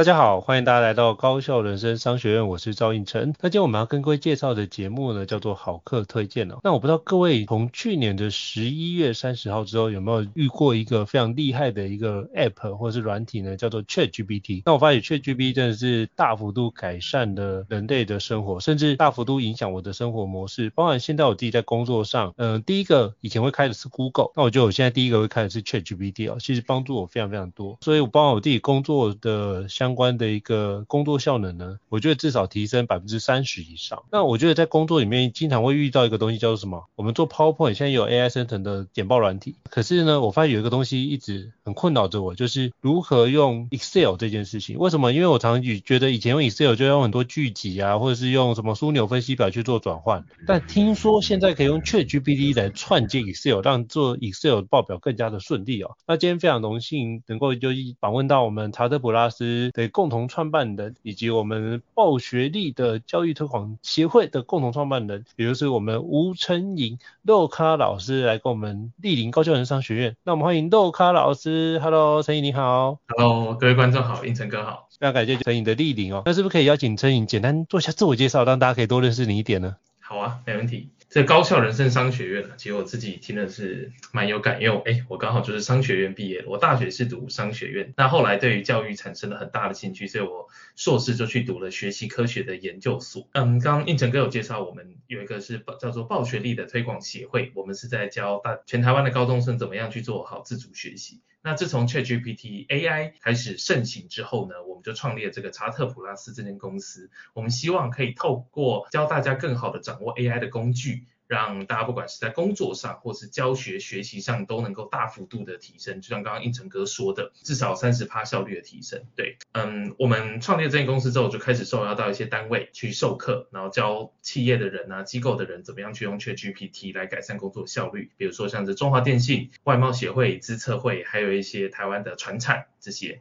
大家好，欢迎大家来到高效人生商学院，我是赵胤丞。那今天我们要跟各位介绍的节目呢，叫做好课推荐哦。那我不知道各位从去年的十一月三十号之后，有没有遇过一个非常厉害的一个 App 或者是软体呢？叫做 ChatGPT。那我发现 ChatGPT 真的是大幅度改善了人类的生活，甚至大幅度影响我的生活模式。包含现在我自己在工作上，嗯、第一个以前会开的是 Google，那我觉得我现在第一个会开的是 ChatGPT 哦，其实帮助我非常非常多。所以我包含我自己工作的相关关的一个工作效能呢，我觉得至少提升百分之三十以上。那我觉得在工作里面经常会遇到一个东西叫做什么？我们做 PowerPoint 现在有 AI 生成的简报软体，可是呢，我发现有一个东西一直很困扰着我，就是如何用 Excel 这件事情。为什么？因为我常常觉得以前用 Excel 就要用很多巨集啊，或者是用什么枢纽分析表去做转换，但听说现在可以用 ChatGPT 来串接 Excel，让做 Excel 报表更加的顺利哦。那今天非常荣幸能够就访问到我们查特普拉斯。共同创办人以及我们报学历的教育推广协会的共同创办人，也就是我们吴成颖肉咖老师来跟我们莅临高教人商学院。那我们欢迎肉咖老师，Hello，承颖你好，Hello，各位观众好，应成哥好，非常感谢承颖的莅临哦。那是不是可以邀请承颖简单做一下自我介绍，让大家可以多认识你一点呢？好啊，没问题。这高校人生商学院呢，其实我自己听的是蛮有感，因为哎，我刚好就是商学院毕业，我大学是读商学院，那后来对于教育产生了很大的兴趣，所以我硕士就去读了学习科学的研究所。嗯，刚刚胤丞哥有介绍，我们有一个是叫做暴学力的推广协会，我们是在教大全台湾的高中生怎么样去做好自主学习。那自从 ChatGPT AI 开始盛行之后呢，我们就创立了这个查特普拉斯这间公司。我们希望可以透过教大家更好的掌握 AI 的工具。让大家不管是在工作上，或是教学学习上，都能够大幅度的提升。就像刚刚应成哥说的，至少三十趴效率的提升。对，嗯，我们创立这间公司之后，就开始受邀到一些单位去授课，然后教企业的人啊、机构的人怎么样去用 ChatGPT 来改善工作效率。比如说像是中华电信、外贸协会、资策会，还有一些台湾的船产这些。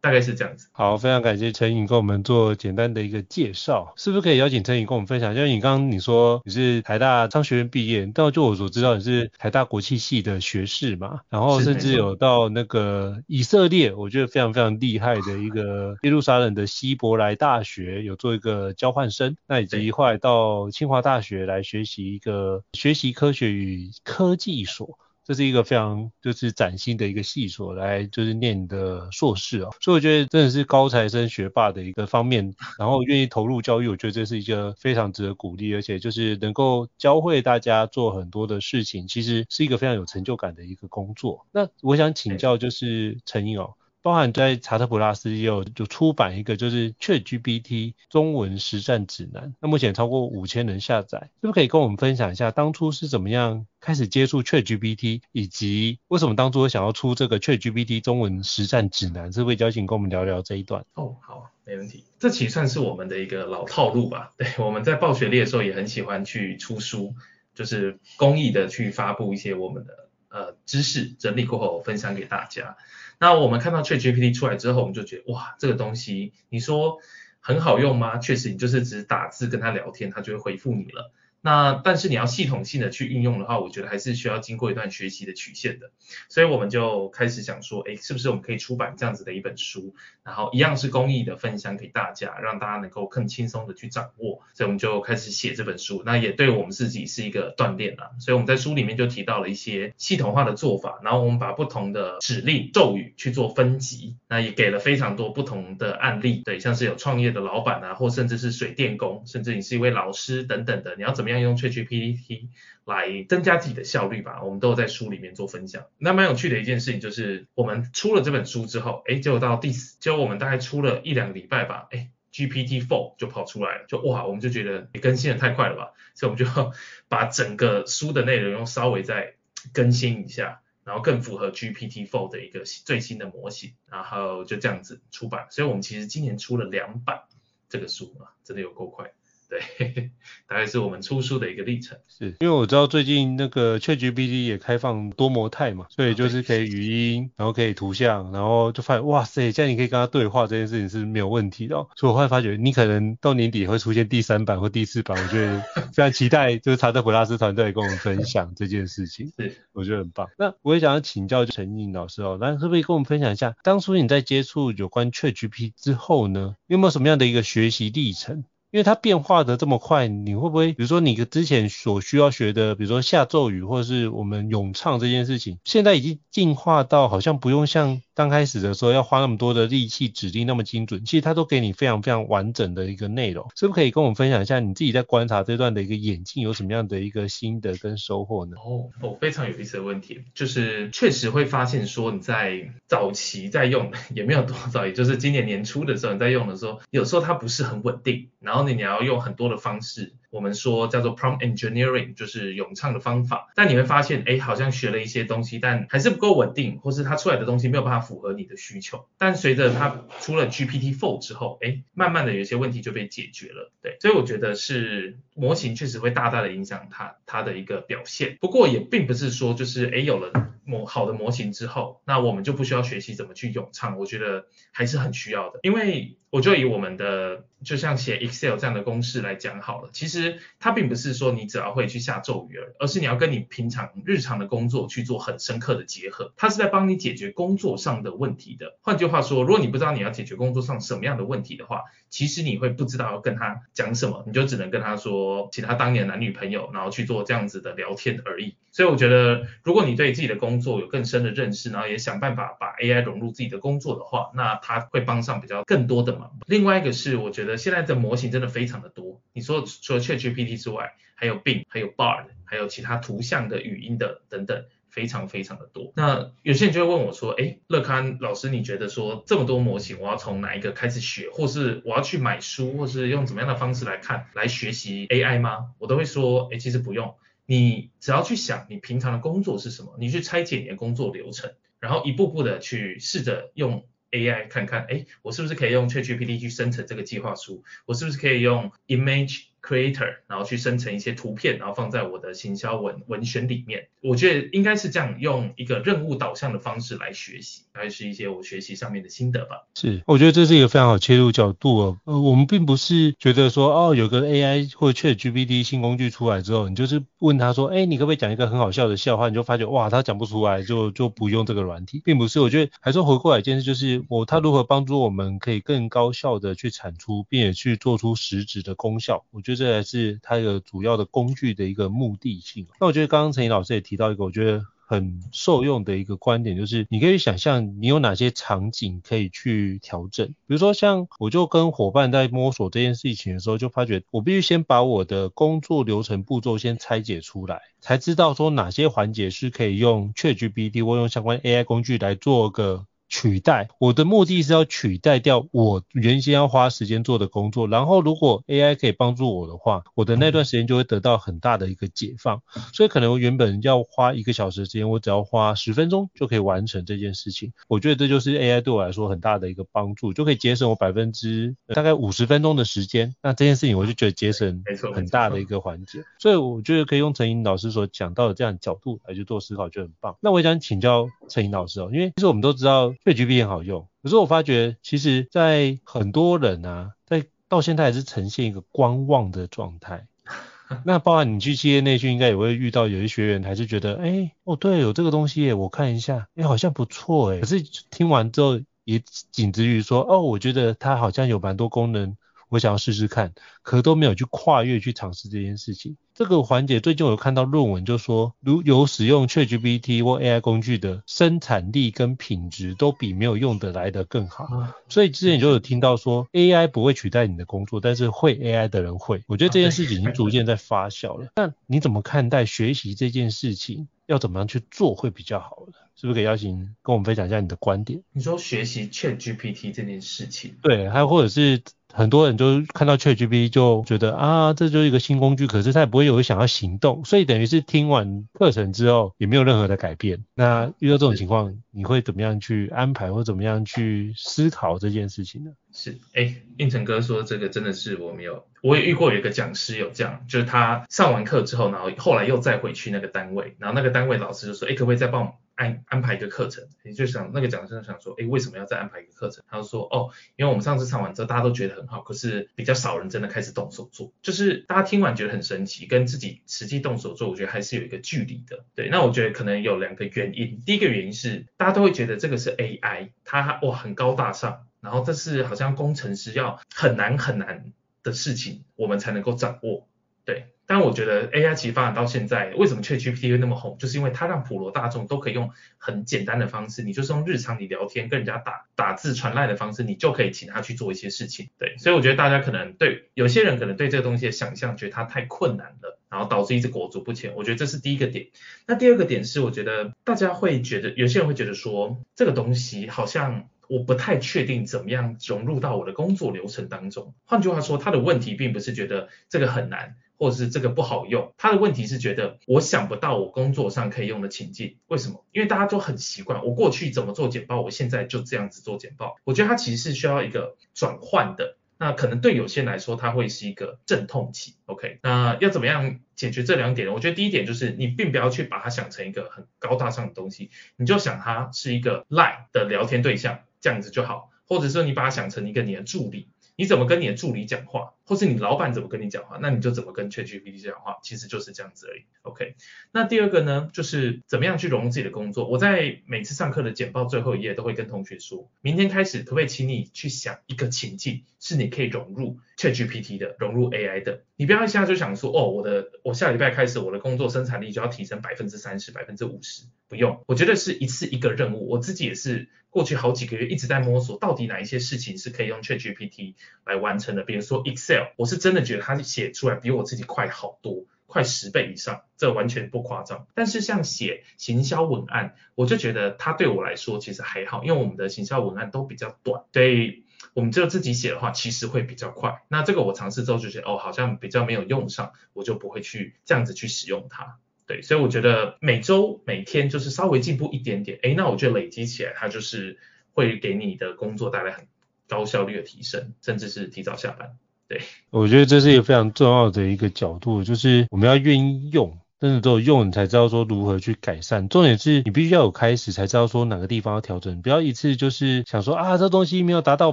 大概是这样子。好，非常感谢陈颖跟我们做简单的一个介绍，是不是可以邀请陈颖跟我们分享？因为你刚刚你说你是台大商学院毕业，但就我所知道你是台大国际系的学士嘛，然后甚至有到那个以色列，我觉得非常非常厉害的一个 耶路撒冷的希伯来大学有做一个交换生，那以及后来到清华大学来学习一个学习科学与科技所。这是一个非常就是崭新的一个系所来就是念你的硕士哦，所以我觉得真的是高材生学霸的一个方面，然后愿意投入教育，我觉得这是一个非常值得鼓励，而且就是能够教会大家做很多的事情，其实是一个非常有成就感的一个工作。那我想请教就是陈颖哦。包含在查特普拉斯也有就出版一个就是 ChatGPT 中文实战指南，那目前超过五千人下载，是不是可以跟我们分享一下当初是怎么样开始接触 ChatGPT，以及为什么当初想要出这个 ChatGPT 中文实战指南？是不是邀请跟我们聊聊这一段？哦，好，没问题。这其实算是我们的一个老套路吧。对，我们在暴学力的时候也很喜欢去出书。就是公益的去发布一些我们的呃知识，整理过后分享给大家。那我们看到 ChatGPT 出来之后，我们就觉得哇，这个东西你说很好用吗？确实，你就是只打字跟他聊天，他就会回复你了。那但是你要系统性的去运用的话，我觉得还是需要经过一段学习的曲线的，所以我们就开始想说，哎，是不是我们可以出版这样子的一本书，然后一样是公益的分享给大家，让大家能够更轻松的去掌握，所以我们就开始写这本书，那也对我们自己是一个锻炼啦，所以我们在书里面就提到了一些系统化的做法，然后我们把不同的指令咒语去做分级，那也给了非常多不同的案例，对，像是有创业的老板啊，或甚至是水电工，甚至你是一位老师等等的，你要怎么样？用 ChatGPT 来增加自己的效率吧，我们都有在书里面做分享。那蛮有趣的一件事情就是，我们出了这本书之后，哎，结果到第四，结果我们大概出了一两个礼拜吧，哎，GPT-4 就跑出来了，就哇，我们就觉得你更新的太快了吧，所以我们就把整个书的内容用稍微再更新一下，然后更符合 GPT-4 的一个最新的模型，然后就这样子出版。所以我们其实今年出了两版这个书啊，真的有够快。对，大概是我们出书的一个历程。是因为我知道最近那个 ChatGPT 也开放多模态嘛，所以就是可以语音，然后可以图像，然后就发现哇塞，现在你可以跟他对话这件事情是没有问题的。所以我后来发觉，你可能到年底会出现第三版或第四版，我觉得 非常期待，就是查德普拉斯团队跟我们分享这件事情。是，我觉得很棒。那我也想要请教陈颖老师哦，那可不可以跟我们分享一下，当初你在接触有关 ChatGPT 之后呢，有没有什么样的一个学习历程？因为它变化的这么快，你会不会，比如说你之前所需要学的，比如说下咒语或者是我们咏唱这件事情，现在已经进化到好像不用像刚开始的时候要花那么多的力气指令那么精准，其实它都给你非常非常完整的一个内容，是不是可以跟我们分享一下你自己在观察这段的一个演进有什么样的一个心得跟收获呢？哦哦，非常有意思的问题，就是确实会发现说你在早期在用 也没有多早，也就是今年年初的时候你在用的时候，有时候它不是很稳定，然后。你要用很多的方式，我们说叫做 prompt engineering，就是咏唱的方法。但你会发现，哎，好像学了一些东西，但还是不够稳定，或是它出来的东西没有办法符合你的需求。但随着它出了 GPT-4 之后，哎，慢慢的有些问题就被解决了。对，所以我觉得是模型确实会大大的影响它它的一个表现。不过也并不是说就是哎有了模好的模型之后，那我们就不需要学习怎么去咏唱。我觉得还是很需要的，因为我就以我们的。就像写 Excel 这样的公式来讲好了，其实它并不是说你只要会去下咒语而，而是你要跟你平常日常的工作去做很深刻的结合，它是在帮你解决工作上的问题的。换句话说，如果你不知道你要解决工作上什么样的问题的话，其实你会不知道要跟他讲什么，你就只能跟他说，其他当年男女朋友，然后去做这样子的聊天而已。所以我觉得，如果你对自己的工作有更深的认识，然后也想办法把 AI 融入自己的工作的话，那它会帮上比较更多的忙。另外一个是，我觉得现在的模型真的非常的多。你说除了 ChatGPT 之外，还有 Bing，还有 Bar，还有其他图像的、语音的等等。非常非常的多，那有些人就会问我说，哎，乐康老师，你觉得说这么多模型，我要从哪一个开始学，或是我要去买书，或是用怎么样的方式来看，来学习 AI 吗？我都会说，哎，其实不用，你只要去想你平常的工作是什么，你去拆解你的工作流程，然后一步步的去试着用 AI 看看，哎，我是不是可以用 ChatGPT 去生成这个计划书，我是不是可以用 Image Creator，然后去生成一些图片，然后放在我的行销文文选里面。我觉得应该是这样，用一个任务导向的方式来学习，还是一些我学习上面的心得吧。是，我觉得这是一个非常好切入角度哦。呃，我们并不是觉得说，哦，有个 AI 或者 ChatGPT 新工具出来之后，你就是问他说，哎，你可不可以讲一个很好笑的笑话？你就发觉，哇，他讲不出来，就就不用这个软体，并不是。我觉得还是回过来一件事，就是我他如何帮助我们可以更高效的去产出，并且去做出实质的功效。我觉得这才是它一个主要的工具的一个目的性。那我觉得刚刚陈怡老师也提到一个，我觉得很受用的一个观点，就是你可以想象你有哪些场景可以去调整。比如说像我就跟伙伴在摸索这件事情的时候，就发觉我必须先把我的工作流程步骤先拆解出来，才知道说哪些环节是可以用 ChatGPT 或用相关 AI 工具来做个取代，我的目的是要取代掉我原先要花时间做的工作，然后如果 AI 可以帮助我的话，我的那段时间就会得到很大的一个解放，所以可能我原本要花一个小时的时间，我只要花十分钟就可以完成这件事情。我觉得这就是 AI 对我来说很大的一个帮助，就可以节省我百分之大概五十分钟的时间。那这件事情我就觉得节省很大的一个环节，所以我觉得可以用陈颖老师所讲到的这样的角度来去做思考，就很棒。那我想请教陈颖老师哦，因为其实我们都知道 ChatGPT 很好用，可是我发觉其实在很多人啊，在到现在还是呈现一个观望的状态。那包含你去企业内训，应该也会遇到有些学员还是觉得，哎、欸，哦对，有这个东西耶，我看一下，哎、欸，好像不错哎。可是听完之后也仅止于说，哦，我觉得它好像有蛮多功能。我想要试试看，可都没有去跨越去尝试这件事情。这个环节最近我有看到论文，就说如有使用 ChatGPT 或 AI 工具的生产力跟品质都比没有用的来得更好。所以之前就有听到说 AI 不会取代你的工作，但是会 AI 的人会。我觉得这件事情已经逐渐在发酵了。那你怎么看待学习这件事情？要怎么样去做会比较好呢？是不是可以邀请跟我们分享一下你的观点？你说学习 ChatGPT 这件事情，对，还有或者是。很多人就看到 ChatGPT 就觉得啊，这就是一个新工具，可是他也不会有想要行动，所以等于是听完课程之后也没有任何的改变。那遇到这种情况，你会怎么样去安排，或怎么样去思考这件事情呢？是，哎，应成哥说这个真的是我没有，我也遇过有一个讲师有这样，就是他上完课之后，然后后来又再回去那个单位，然后那个单位老师就说，哎，可不可以再帮我？安安排一个课程，也就想那个讲师想说，诶，为什么要再安排一个课程？他就说，哦，因为我们上次上完之后，大家都觉得很好，可是比较少人真的开始动手做，就是大家听完觉得很神奇，跟自己实际动手做，我觉得还是有一个距离的。对，那我觉得可能有两个原因，第一个原因是大家都会觉得这个是 AI，它哇很高大上，然后这是好像工程师要很难很难的事情，我们才能够掌握。对。但我觉得 AI 其实发展到现在，为什么 ChatGPT 会那么红，就是因为它让普罗大众都可以用很简单的方式，你就是用日常你聊天跟人家打打字传赖的方式，你就可以请他去做一些事情。对，所以我觉得大家可能对有些人可能对这个东西的想象，觉得它太困难了，然后导致一直裹足不前。我觉得这是第一个点。那第二个点是，我觉得大家会觉得有些人会觉得说，这个东西好像我不太确定怎么样融入到我的工作流程当中。换句话说，他的问题并不是觉得这个很难。或者是这个不好用，他的问题是觉得我想不到我工作上可以用的情境，为什么？因为大家都很习惯，我过去怎么做简报，我现在就这样子做简报。我觉得它其实是需要一个转换的，那可能对有些人来说，它会是一个阵痛期。OK，那要怎么样解决这两点呢？我觉得第一点就是你并不要去把它想成一个很高大上的东西，你就想它是一个 LINE 的聊天对象，这样子就好，或者说你把它想成一个你的助理。你怎么跟你的助理讲话，或是你老板怎么跟你讲话，那你就怎么跟 ChatGPT 讲话，其实就是这样子而已。OK，那第二个呢，就是怎么样去融入自己的工作。我在每次上课的简报最后一页都会跟同学说，明天开始可不可以请你去想一个情境，是你可以融入 ChatGPT 的，融入 AI 的。你不要一下就想说，哦，我的我下礼拜开始我的工作生产力就要提升百分之三十、百分之五十，不用。我觉得是一次一个任务，我自己也是。过去好几个月一直在摸索，到底哪一些事情是可以用 ChatGPT 来完成的。比如说 Excel，我是真的觉得它写出来比我自己快好多，快十倍以上，这完全不夸张。但是像写行销文案，我就觉得它对我来说其实还好，因为我们的行销文案都比较短，所以我们就自己写的话，其实会比较快。那这个我尝试之后就觉得，哦，好像比较没有用上，我就不会去这样子去使用它。对，所以我觉得每周每天就是稍微进步一点点，诶，那我觉得累积起来，它就是会给你的工作带来很高效率的提升，甚至是提早下班。对，我觉得这是一个非常重要的一个角度，就是我们要愿意用。真的只有用，你才知道说如何去改善。重点是你必须要有开始，才知道说哪个地方要调整。不要一次就是想说啊，这东西没有达到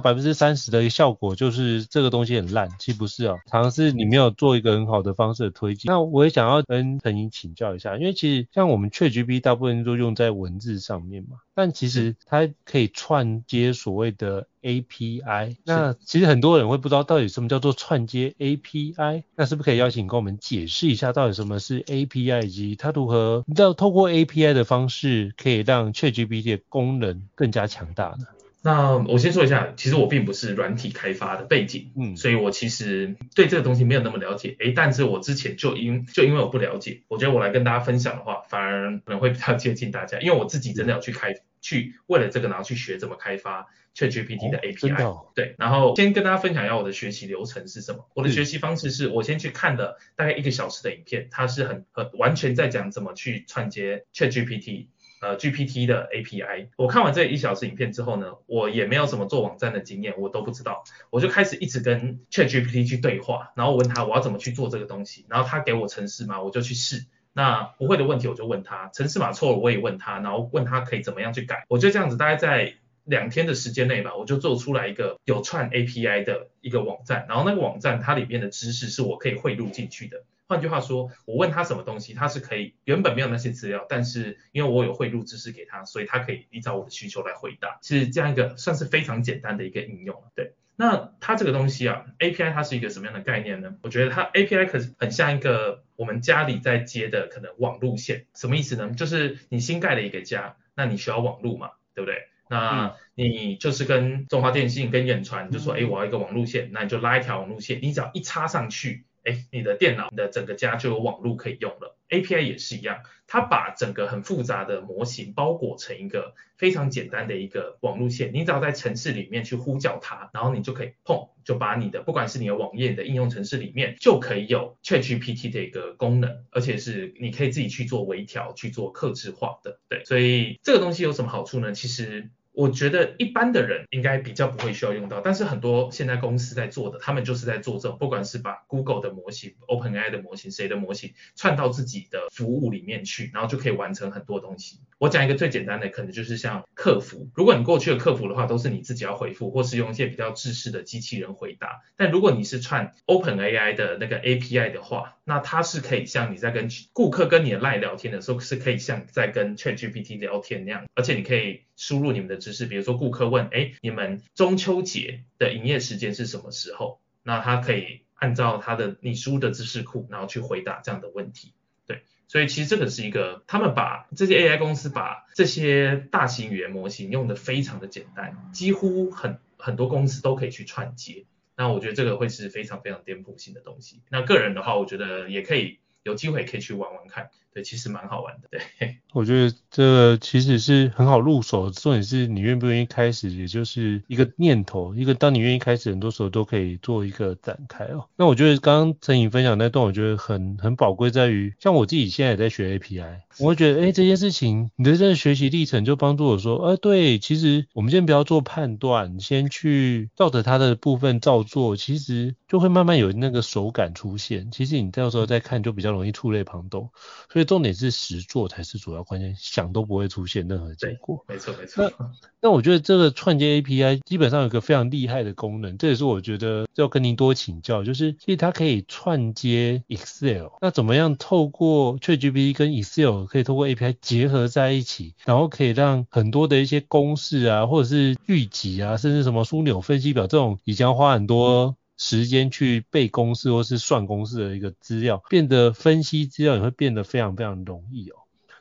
百分之三十的效果，就是这个东西很烂。其实不是哦，常常是你没有做一个很好的方式的推进。那我也想要跟陈沂请教一下，因为其实像我们 ChatGPT 大部分都用在文字上面嘛。但其实它可以串接所谓的 API，那其实很多人会不知道到底什么叫做串接 API，那是不是可以邀请跟我们解释一下到底什么是 API，以及它如何你知道透过 API 的方式可以让 ChatGPT 的功能更加强大呢？那我先说一下，其实我并不是软体开发的背景，嗯，所以我其实对这个东西没有那么了解，诶，但是我之前就因就因为我不了解，我觉得我来跟大家分享的话，反而可能会比较接近大家，因为我自己真的要去开去为了这个然后去学怎么开发 ChatGPT 的 API。对，然后先跟大家分享一下我的学习流程是什么。我的学习方式是我先去看了大概一个小时的影片，它是很很完全在讲怎么去串接 ChatGPT。呃，GPT 的 API，我看完这一小时影片之后呢，我也没有什么做网站的经验，我都不知道，我就开始一直跟 ChatGPT 去对话，然后问他我要怎么去做这个东西，然后他给我程式嘛，我就去试，那不会的问题我就问他，程式码错了我也问他，然后问他可以怎么样去改，我就这样子大概在两天的时间内吧，我就做出来一个有串 API 的一个网站，然后那个网站它里面的知识是我可以汇入进去的。换句话说，我问他什么东西，他是可以原本没有那些资料，但是因为我有汇入知识给他，所以他可以依照我的需求来回答，是这样一个算是非常简单的一个应用。对，那它这个东西啊，API 它是一个什么样的概念呢？我觉得它 API 可是很像一个我们家里在接的可能网路线，什么意思呢？就是你新盖了一个家，那你需要网路嘛，对不对？那你就是跟中华电信、跟远传，就说，哎，我要一个网路线，那你就拉一条网路线，你只要一插上去。哎，你的电脑，你的整个家就有网路可以用了。API 也是一样，它把整个很复杂的模型包裹成一个非常简单的一个网路线。你只要在城市里面去呼叫它，然后你就可以碰，就把你的不管是你的网页的应用程式里面就可以有 ChatGPT 的一个功能，而且是你可以自己去做微调、去做客制化的。对，所以这个东西有什么好处呢？其实。我觉得一般的人应该比较不会需要用到，但是很多现在公司在做的，他们就是在做这种，不管是把 Google 的模型、OpenAI 的模型、谁的模型串到自己的服务里面去，然后就可以完成很多东西。我讲一个最简单的，可能就是像客服，如果你过去的客服的话，都是你自己要回复，或是用一些比较制式的机器人回答。但如果你是串 OpenAI 的那个 API 的话，那它是可以像你在跟顾客跟你的 LINE 聊天的时候，是可以像在跟 ChatGPT 聊天那样，而且你可以输入你们的知识，比如说顾客问，哎，你们中秋节的营业时间是什么时候？那他可以按照他的你输入的知识库，然后去回答这样的问题。对，所以其实这个是一个，他们把这些 AI 公司把这些大型语言模型用得非常的简单，几乎很很多公司都可以去串接。那我觉得这个会是非常非常颠覆性的东西。那个人的话，我觉得也可以有机会可以去玩玩看，对，其实蛮好玩的。对，我觉得这其实是很好入手，重点是你愿不愿意开始，也就是一个念头，一个当你愿意开始，很多时候都可以做一个展开哦。那我觉得刚刚陈颖分享那段，我觉得很很宝贵，在于像我自己现在也在学 API。我会觉得，哎，这件事情，你的这个学习历程就帮助我说，呃，对，其实我们先不要做判断，先去照着它的部分照做，其实就会慢慢有那个手感出现。其实你到时候再看，就比较容易触类旁通。所以重点是实做才是主要关键，想都不会出现任何结果。没错没错。那那我觉得这个串接 API 基本上有一个非常厉害的功能，这也是我觉得要跟您多请教，就是其实它可以串接 Excel。那怎么样透过 ChatGPT 跟 Excel 可以通过 API 结合在一起，然后可以让很多的一些公式啊，或者是预集啊，甚至什么枢纽分析表这种以前要花很多时间去背公式或是算公式的一个资料，变得分析资料也会变得非常非常容易哦。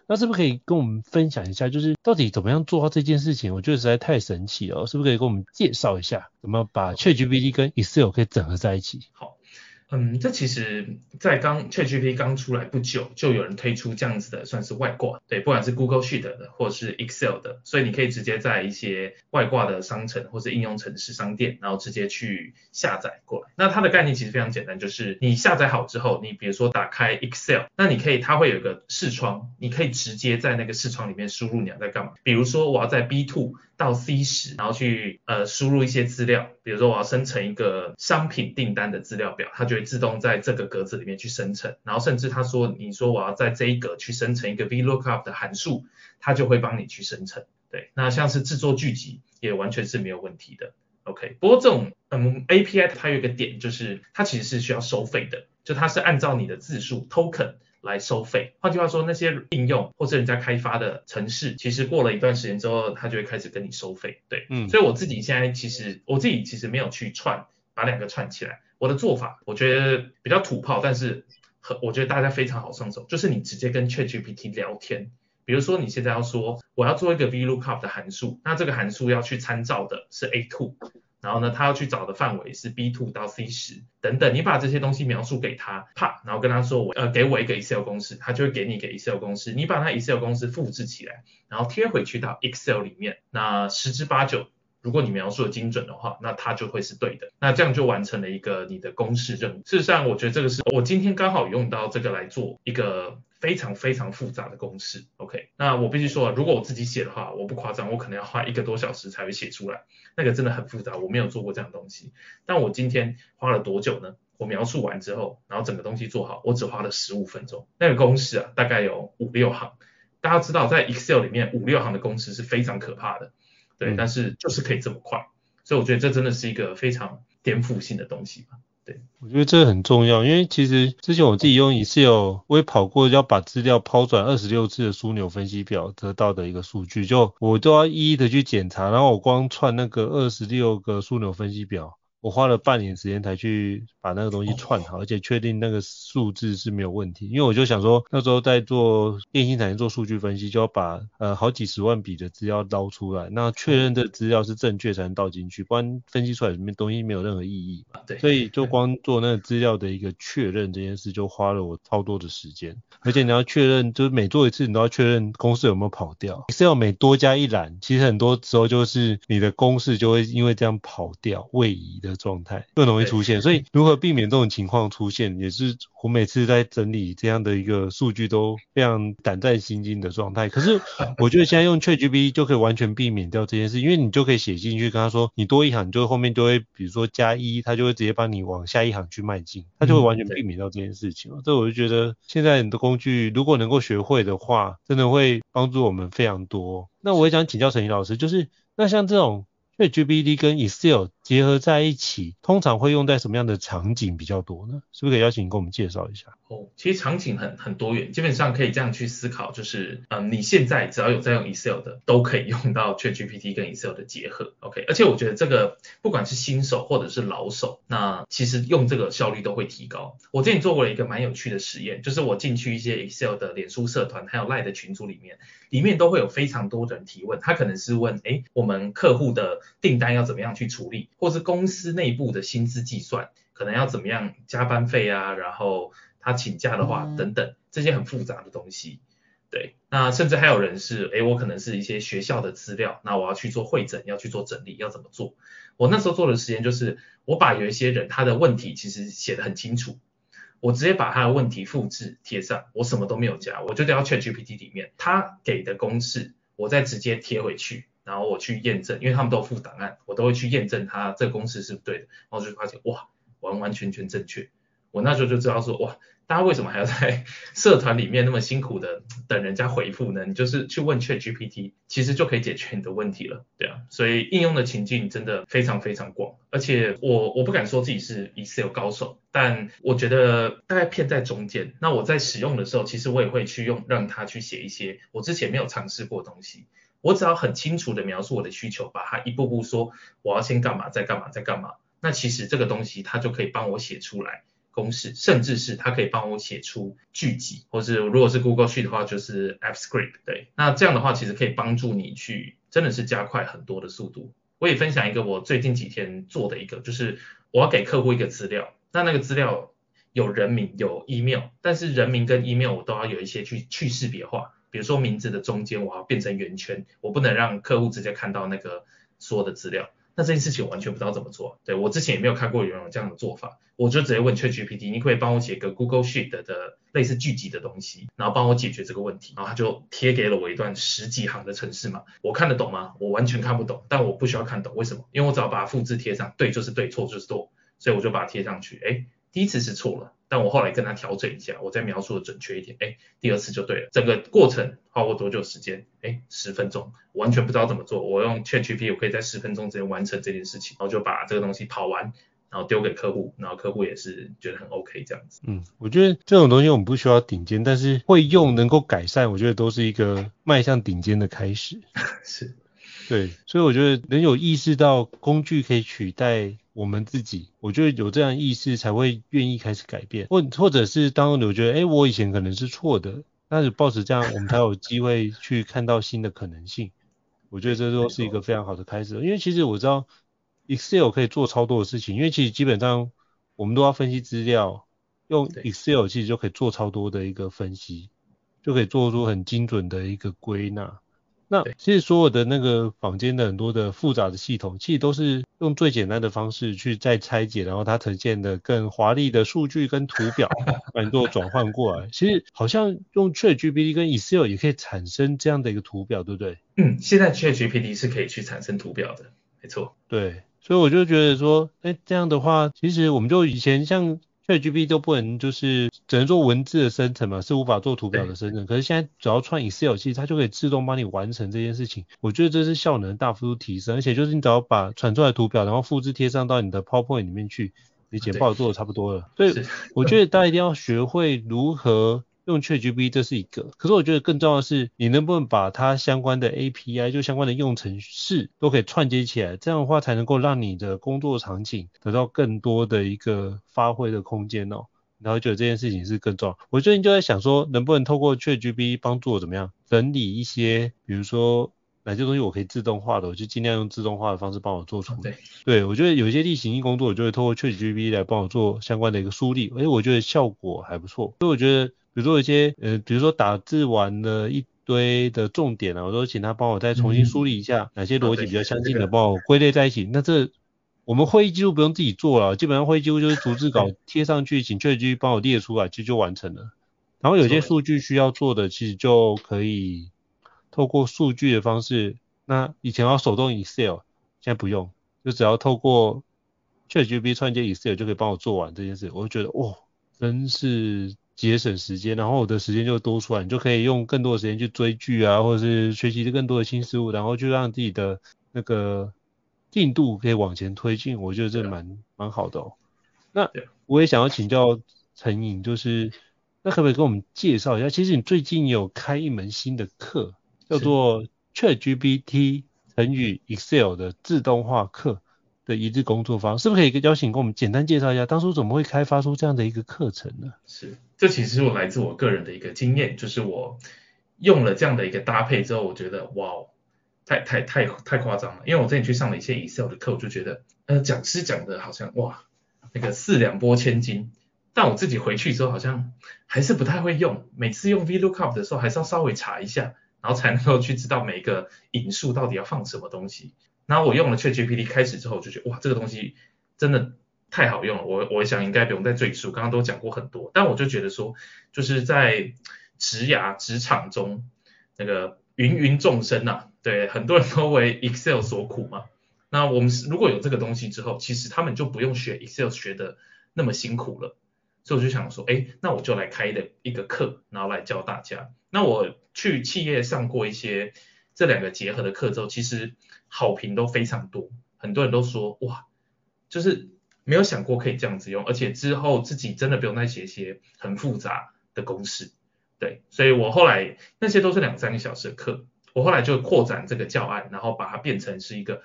那是不是可以跟我们分享一下，就是到底怎么样做到这件事情？我觉得实在太神奇了，是不是可以跟我们介绍一下，怎么把 ChatGPT 跟 Excel 可以整合在一起？好。嗯，这其实，在刚 ChatGPT 刚出来不久，就有人推出这样子的，算是外挂，对，不管是 Google Sheet 的，或是 Excel 的，所以你可以直接在一些外挂的商城或是应用程式商店，然后直接去下载过来。那它的概念其实非常简单，就是你下载好之后，你比如说打开 Excel，那你可以，它会有一个视窗，你可以直接在那个视窗里面输入你要在干嘛。比如说我要在 B2 到 C 十，然后去呃输入一些资料，比如说我要生成一个商品订单的资料表，它就会自动在这个格子里面去生成，然后甚至他说，你说我要在这一格去生成一个 VLOOKUP 的函数，它就会帮你去生成。对，那像是制作剧集也完全是没有问题的。OK，不过这种嗯 API 它有一个点，就是它其实是需要收费的，就它是按照你的字数 token 来收费。换句话说，那些应用或者人家开发的城市，其实过了一段时间之后，它就会开始跟你收费。对，嗯，所以我自己现在其实我自己其实没有去串，把两个串起来。我的做法，我觉得比较土炮，但是很，我觉得大家非常好上手，就是你直接跟 ChatGPT 聊天。比如说你现在要说我要做一个 VLOOKUP 的函数，那这个函数要去参照的是 A2，然后呢，他要去找的范围是 B2 到 C 十等等，你把这些东西描述给他，啪，然后跟他说我呃给我一个 Excel 公式，他就会给你一个 Excel 公式，你把他 Excel 公式复制起来，然后贴回去到 Excel 里面，那十之八九，如果你描述的精准的话，那它就会是对的，那这样就完成了一个你的公式任务。事实上，我觉得这个是我今天刚好用到这个来做一个。非常非常复杂的公式，OK，那我必须说，如果我自己写的话，我不夸张，我可能要花一个多小时才会写出来，那个真的很复杂，我没有做过这样的东西。但我今天花了多久呢？我描述完之后，然后整个东西做好，我只花了十五分钟。那个公式啊，大概有五六行。大家知道，在 Excel 里面五六行的公式是非常可怕的，对，嗯、但是就是可以这么快，所以我觉得这真的是一个非常颠覆性的东西吧。对，我觉得这个很重要，因为其实之前我自己用 Excel，我也跑过要把资料抛转二十六次的枢纽分析表得到的一个数据，就我都要一一的去检查，然后我光串那个二十六个枢纽分析表。我花了半年时间才去把那个东西串好，而且确定那个数字是没有问题。因为我就想说，那时候在做电信产业做数据分析，就要把呃好几十万笔的资料捞出来，那确认这资料是正确才能倒进去，不然分析出来里面东西没有任何意义嘛。对。所以就光做那个资料的一个确认这件事，就花了我超多的时间。而且你要确认，就是每做一次你都要确认公式有没有跑掉。Excel 每多加一栏，其实很多时候就是你的公式就会因为这样跑掉、位移的。状态更容易出现，所以如何避免这种情况出现，也是我每次在整理这样的一个数据都非常胆战心惊的状态。可是 我觉得现在用 ChatGPT 就可以完全避免掉这件事，因为你就可以写进去跟他说，你多一行，你就后面就会比如说加一，他就会直接帮你往下一行去迈进，他就会完全避免掉这件事情。嗯、这我就觉得现在你的工具如果能够学会的话，真的会帮助我们非常多。那我也想请教陈怡老师，就是那像这种。ChatGPT 跟 Excel 结合在一起，通常会用在什么样的场景比较多呢？是不是可以邀请你跟我们介绍一下？哦，其实场景很很多元，基本上可以这样去思考，就是嗯，你现在只要有在用 Excel 的，都可以用到 ChatGPT 跟 Excel 的结合。OK，而且我觉得这个不管是新手或者是老手，那其实用这个效率都会提高。我之前做过了一个蛮有趣的实验，就是我进去一些 Excel 的脸书社团，还有 Line 的群组里面，里面都会有非常多人提问，他可能是问，哎，我们客户的订单要怎么样去处理，或是公司内部的薪资计算，可能要怎么样加班费啊，然后他请假的话等等，这些很复杂的东西。对，那甚至还有人是，诶，我可能是一些学校的资料，那我要去做会诊，要去做整理，要怎么做？我那时候做的实验就是，我把有一些人他的问题其实写得很清楚，我直接把他的问题复制贴上，我什么都没有加，我就掉到 ChatGPT 里面，他给的公式，我再直接贴回去。然后我去验证，因为他们都有附档案，我都会去验证他这个公式是不对的，然后就发现哇，完完全全正确。我那时候就知道说哇，大家为什么还要在社团里面那么辛苦的等人家回复呢？你就是去问 ChatGPT，其实就可以解决你的问题了，对啊。所以应用的情境真的非常非常广，而且我我不敢说自己是 Excel 高手，但我觉得大概偏在中间。那我在使用的时候，其实我也会去用让他去写一些我之前没有尝试过的东西。我只要很清楚的描述我的需求，把它一步步说，我要先干嘛，再干嘛，再干嘛。那其实这个东西它就可以帮我写出来公式，甚至是它可以帮我写出巨集，或是如果是 Google Sheet 的话，就是 F Script。对，那这样的话其实可以帮助你去真的是加快很多的速度。我也分享一个我最近几天做的一个，就是我要给客户一个资料，那那个资料有人名有 email，但是人名跟 email 我都要有一些去去识别化。比如说名字的中间我要变成圆圈，我不能让客户直接看到那个所有的资料。那这件事情我完全不知道怎么做。对，我之前也没有看过有人有这样的做法，我就直接问 ChatGPT，你可以帮我写个 Google Sheet 的类似聚集的东西，然后帮我解决这个问题。然后他就贴给了我一段十几行的程式码，我看得懂吗？我完全看不懂，但我不需要看懂，为什么？因为我只要把它复制贴上，对就是对，错就是错，所以我就把它贴上去。哎。第一次是错了，但我后来跟他调整一下，我再描述的准确一点，哎，第二次就对了。整个过程花我多久时间？哎，十分钟，完全不知道怎么做。我用 ChatGPT，我可以在十分钟之内完成这件事情，然后就把这个东西跑完，然后丢给客户，然后客户也是觉得很 OK 这样子。嗯，我觉得这种东西我们不需要顶尖，但是会用能够改善，我觉得都是一个迈向顶尖的开始。是，对，所以我觉得能有意识到工具可以取代。我们自己，我觉得有这样意识才会愿意开始改变，或或者是当我觉得，哎，我以前可能是错的，但是保持这样，我们才有机会去看到新的可能性。我觉得这都是一个非常好的开始，因为其实我知道 Excel 可以做超多的事情，因为其实基本上我们都要分析资料，用 Excel 其实就可以做超多的一个分析，就可以做出很精准的一个归纳。那其实所有的那个坊间的很多的复杂的系统，其实都是用最简单的方式去再拆解，然后它呈现的更华丽的数据跟图表，来做转换过来。其实好像用 ChatGPT 跟 Excel 也可以产生这样的一个图表，对不对？嗯，现在 ChatGPT 是可以去产生图表的，没错。对，所以我就觉得说，哎，这样的话，其实我们就以前像。ChatGPT 都不能就是只能做文字的生成嘛，是无法做图表的生成。可是现在只要串 Excel，其实它就可以自动帮你完成这件事情。我觉得这是效能大幅度提升，而且就是你只要把传出来的图表，然后复制贴上到你的 PowerPoint 里面去，你简报做的差不多了。所以我觉得大家一定要学会如何。用 ChatGPT 这是一个，可是我觉得更重要的是，你能不能把它相关的 API 就相关的用程式都可以串接起来，这样的话才能够让你的工作场景得到更多的一个发挥的空间哦。然后觉得这件事情是更重要。我最近就在想说，能不能透过 ChatGPT 帮助我怎么样整理一些，比如说哪些东西我可以自动化的，我就尽量用自动化的方式帮我做出来。对，对我觉得有一些例行性工作，我就会透过 ChatGPT 来帮我做相关的一个梳理，哎，我觉得效果还不错。所以我觉得。比如说有一些呃，比如说打字完了一堆的重点啊，我都请他帮我再重新梳理一下，哪些逻辑比较相近的，帮我归类在一起。那这我们会议记录不用自己做了，基本上会议记录就是逐字稿贴上去，请 ChatGPT 帮我列出来，其实就完成了。然后有些数据需要做的，其实就可以透过数据的方式。那以前要手动 Excel，现在不用，就只要透过 ChatGPT 串接 Excel 就可以帮我做完这件事。我就觉得哇，真是。节省时间，然后我的时间就多出来，你就可以用更多的时间去追剧啊，或者是学习更多的新事物，然后就让自己的那个进度可以往前推进。我觉得这蛮蛮好的哦。那我也想要请教陈颖，就是那可不可以跟我们介绍一下？其实你最近有开一门新的课，叫做 ChatGPT 乘以 Excel 的自动化课的一日工作坊，是不是可以邀请跟我们简单介绍一下，当初怎么会开发出这样的一个课程呢？是，这其实是我来自我个人的一个经验，就是我用了这样的一个搭配之后，我觉得哇，太太太太夸张了。因为我之前去上了一些 Excel 的课，我就觉得呃讲师讲的好像哇那个四两拨千斤，但我自己回去之后好像还是不太会用，每次用 VLOOKUP 的时候还是要稍微查一下，然后才能够去知道每个引数到底要放什么东西。然后我用了 ChatGPT 开始之后，就觉得哇，这个东西真的太好用了。我我想应该不用再赘述，刚刚都讲过很多。但我就觉得说，就是在职涯职场中，那个芸芸众生啊，对，很多人都为 Excel 所苦嘛。那我们如果有这个东西之后，其实他们就不用学 Excel 学的那么辛苦了。所以我就想说，哎，那我就来开的一个课，然后来教大家。那我去企业上过一些这两个结合的课之后，其实。好评都非常多，很多人都说哇，就是没有想过可以这样子用，而且之后自己真的不用再写一些很复杂的公式，对，所以我后来那些都是两三个小时的课，我后来就扩展这个教案，然后把它变成是一个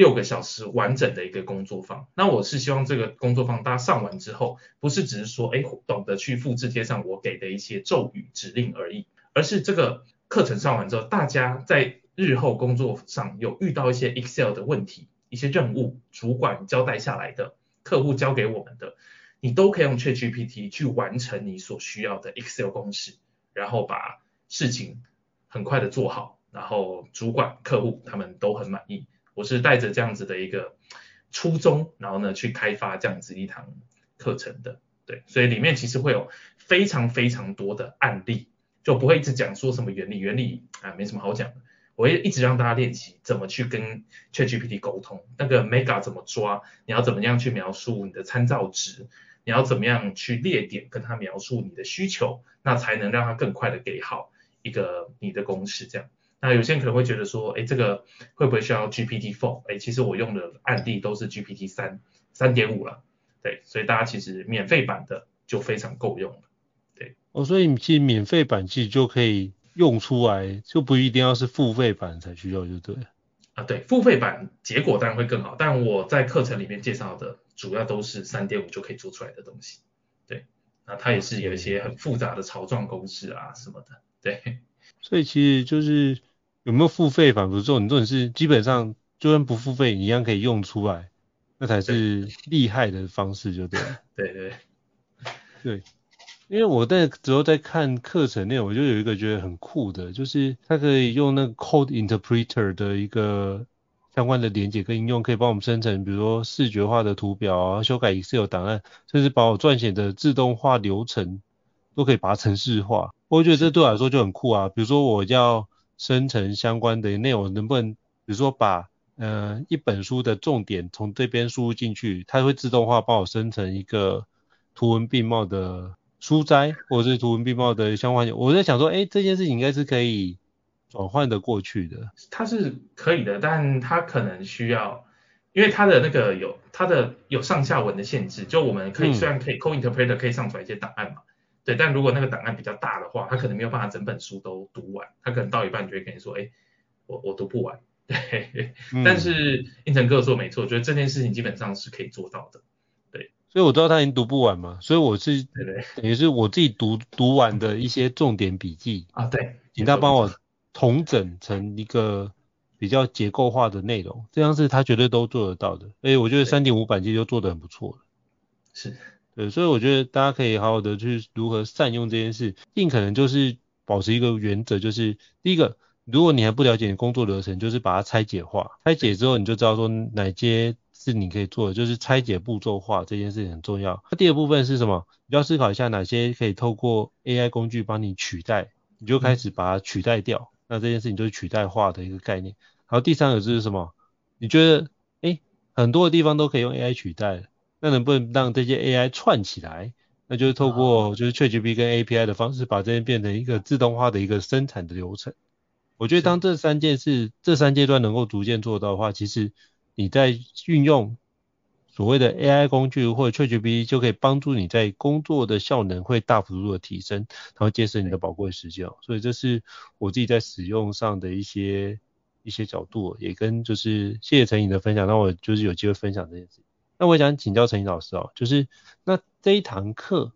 六个小时完整的一个工作坊。那我是希望这个工作坊大家上完之后，不是只是说哎懂得去复制贴上我给的一些咒语指令而已，而是这个课程上完之后，大家在日后工作上有遇到一些 Excel 的问题，一些任务，主管交代下来的，客户交给我们的，你都可以用 ChatGPT 去完成你所需要的 Excel 公式，然后把事情很快的做好，然后主管、客户他们都很满意。我是带着这样子的一个初衷，然后呢去开发这样子一堂课程的，对，所以里面其实会有非常非常多的案例，就不会一直讲说什么原理，原理啊没什么好讲的。我会一直让大家练习怎么去跟 ChatGPT 沟通，那个 Mega 怎么抓，你要怎么样去描述你的参照值，你要怎么样去列点跟他描述你的需求，那才能让他更快的给好一个你的公式这样。那有些人可能会觉得说，哎，这个会不会需要 GPT-4？哎，其实我用的案例都是 GPT 三、三点五了，对，所以大家其实免费版的就非常够用了，对。哦，所以你其实免费版其实就可以。用出来就不一定要是付费版才需要，就对。啊，对，付费版结果当然会更好，但我在课程里面介绍的主要都是三点五就可以做出来的东西。对，那它也是有一些很复杂的草状公式啊什么的。对，所以其实就是有没有付费反不是重点，重点是基本上就算不付费，你一样可以用出来，那才是厉害的方式，就对了。对对对，因为我在之后在看课程内，我就有一个觉得很酷的，就是它可以用那个 Code Interpreter 的一个相关的连接跟应用，可以帮我们生成，比如说视觉化的图表啊，修改 Excel 档案，甚至把我撰写的自动化流程都可以把它程式化。我觉得这对我来说就很酷啊。比如说我要生成相关的内容，能不能比如说把呃，一本书的重点从这边输入进去，它会自动化帮我生成一个图文并茂的书摘，或者是图文并茂的相关。我在想说，哎，这件事情应该是可以转换的过去的。它是可以的，但它可能需要，因为它的那个有它的有上下文的限制。就我们可以、嗯、虽然可以 Code Interpreter 可以上传一些档案嘛，对，但如果那个档案比较大的话，他可能没有办法整本书都读完，他可能到一半就会跟你说，哎，我我读不完。对，但是应成哥说没错，我觉得这件事情基本上是可以做到的。对，所以我知道他已经读不完嘛，所以我是等于是我自己读读完的一些重点笔记啊，对，请他帮我统整成一个比较结构化的内容，这样是他绝对都做得到的。哎，我觉得三点五版其实就做得很不错了。是，对，所以我觉得大家可以好好的去如何善用这件事，尽可能就是保持一个原则，就是第一个。如果你还不了解你工作流程，就是把它拆解化。拆解之后，你就知道说哪些是你可以做的，就是拆解步骤化这件事情很重要。那第二部分是什么？你要思考一下哪些可以透过 AI 工具帮你取代，你就开始把它取代掉。那这件事情就是取代化的一个概念。然后第三个就是什么？你觉得，诶，很多的地方都可以用 AI 取代，那能不能让这些 AI 串起来？那就是透过就是 ChatGPT 跟 API 的方式，把这些变成一个自动化的一个生产的流程。我觉得当这三件事、这三阶段能够逐渐做到的话，其实你在运用所谓的 AI 工具或者 ChatGPT 就可以帮助你在工作的效能会大幅度的提升，然后节省你的宝贵时间。所以这是我自己在使用上的一些一些角度，也跟就是谢谢陈颖的分享，让我就是有机会分享这件事。那我想请教陈怡老师哦，就是那这一堂课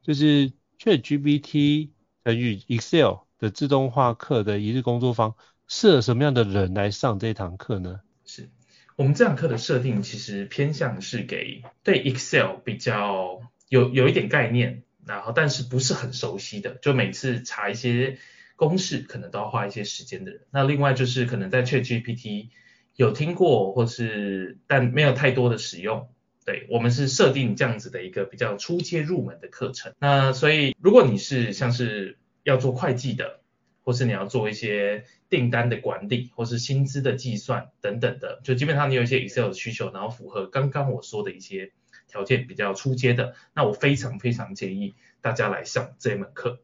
就是 ChatGPT 乘以 Excel。的自动化课的一日工作坊，适合什么样的人来上这堂课呢？是我们这堂课的设定其实偏向是给对 Excel 比较有有一点概念，然后但是不是很熟悉的，就每次查一些公式可能都要花一些时间的人。那另外就是可能在 ChatGPT 有听过或是但没有太多的使用，对，我们是设定这样子的一个比较初阶入门的课程。那所以如果你是像是要做会计的，或是你要做一些订单的管理，或是薪资的计算等等的，就基本上你有一些 Excel 的需求，然后符合刚刚我说的一些条件比较初阶的，那我非常非常建议大家来上这门课。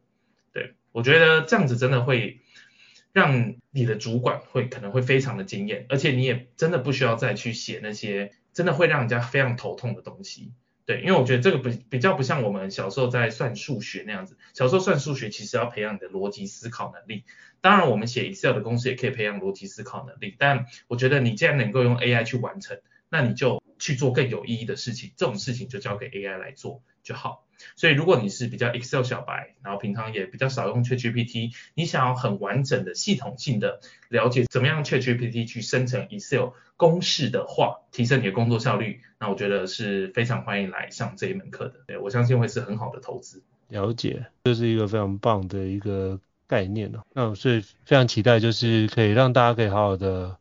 对，我觉得这样子真的会让你的主管会可能会非常的惊艳，而且你也真的不需要再去写那些真的会让人家非常头痛的东西。对，因为我觉得这个比比较不像我们小时候在算数学那样子，小时候算数学其实要培养你的逻辑思考能力。当然，我们写 Excel 的公式也可以培养逻辑思考能力，但我觉得你既然能够用 AI 去完成，那你就去做更有意义的事情，这种事情就交给 AI 来做就好。所以如果你是比较 Excel 小白，然后平常也比较少用 ChatGPT，你想要很完整的系统性的了解怎么样 ChatGPT 去生成 Excel 公式的话，提升你的工作效率，那我觉得是非常欢迎来上这一门课的。对，我相信会是很好的投资。了解，这是一个非常棒的一个概念哦。那所以非常期待，就是可以让大家可以好好的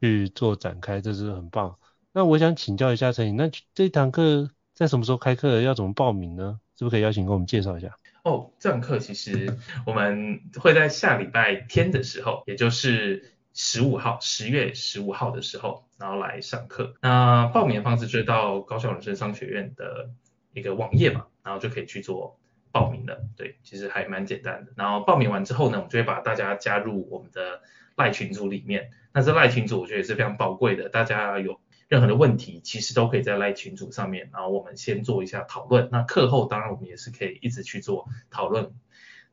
去做展开，这是很棒。那我想请教一下陈颖，那这堂课在什么时候开课？要怎么报名呢？是不是可以邀请跟我们介绍一下？哦，这堂课其实我们会在下礼拜天的时候，也就是十五号，十月十五号的时候，然后来上课。那报名的方式就是到高校人生商学院的一个网页嘛，然后就可以去做报名了。对，其实还蛮简单的。然后报名完之后呢，我们就会把大家加入我们的赖群组里面。那这赖群组我觉得也是非常宝贵的，大家有。任何的问题其实都可以在 LINE 群组上面，然后我们先做一下讨论。那课后当然我们也是可以一直去做讨论，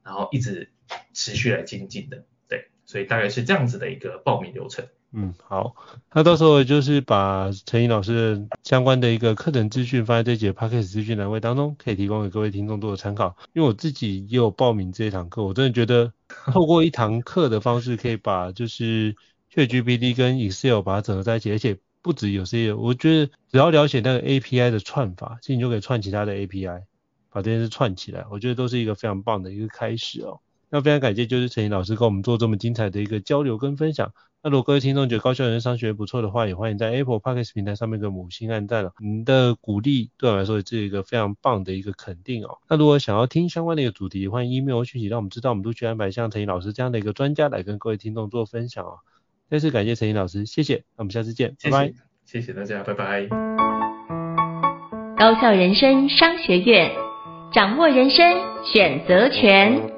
然后一直持续来精进的。对，所以大概是这样子的一个报名流程。嗯，好，那到时候就是把陈怡老师相关的一个课程资讯放在这节 Podcast 资讯栏位当中，可以提供给各位听众做参考。因为我自己也有报名这一堂课，我真的觉得透过一堂课的方式，可以把就是 ChatGPT 跟 Excel 把它整合在一起，而且不止有这些，我觉得只要了解那个 API 的串法，其实你就可以串其他的 API，把这件事串起来，我觉得都是一个非常棒的一个开始哦。那非常感谢就是陈沂老师跟我们做这么精彩的一个交流跟分享。那如果各位听众觉得高效人商学不错的话，也欢迎在 Apple Podcast 平台上面给五星按赞了。您的鼓励对我来说也是一个非常棒的一个肯定哦。那如果想要听相关的一个主题，欢迎 email 讯息让我们知道，我们都去安排像陈沂老师这样的一个专家来跟各位听众做分享哦。再次感谢陈怡老师，谢谢。那我们下次见，谢谢拜拜。谢谢大家，拜拜。高校人生商学院，掌握人生选择权。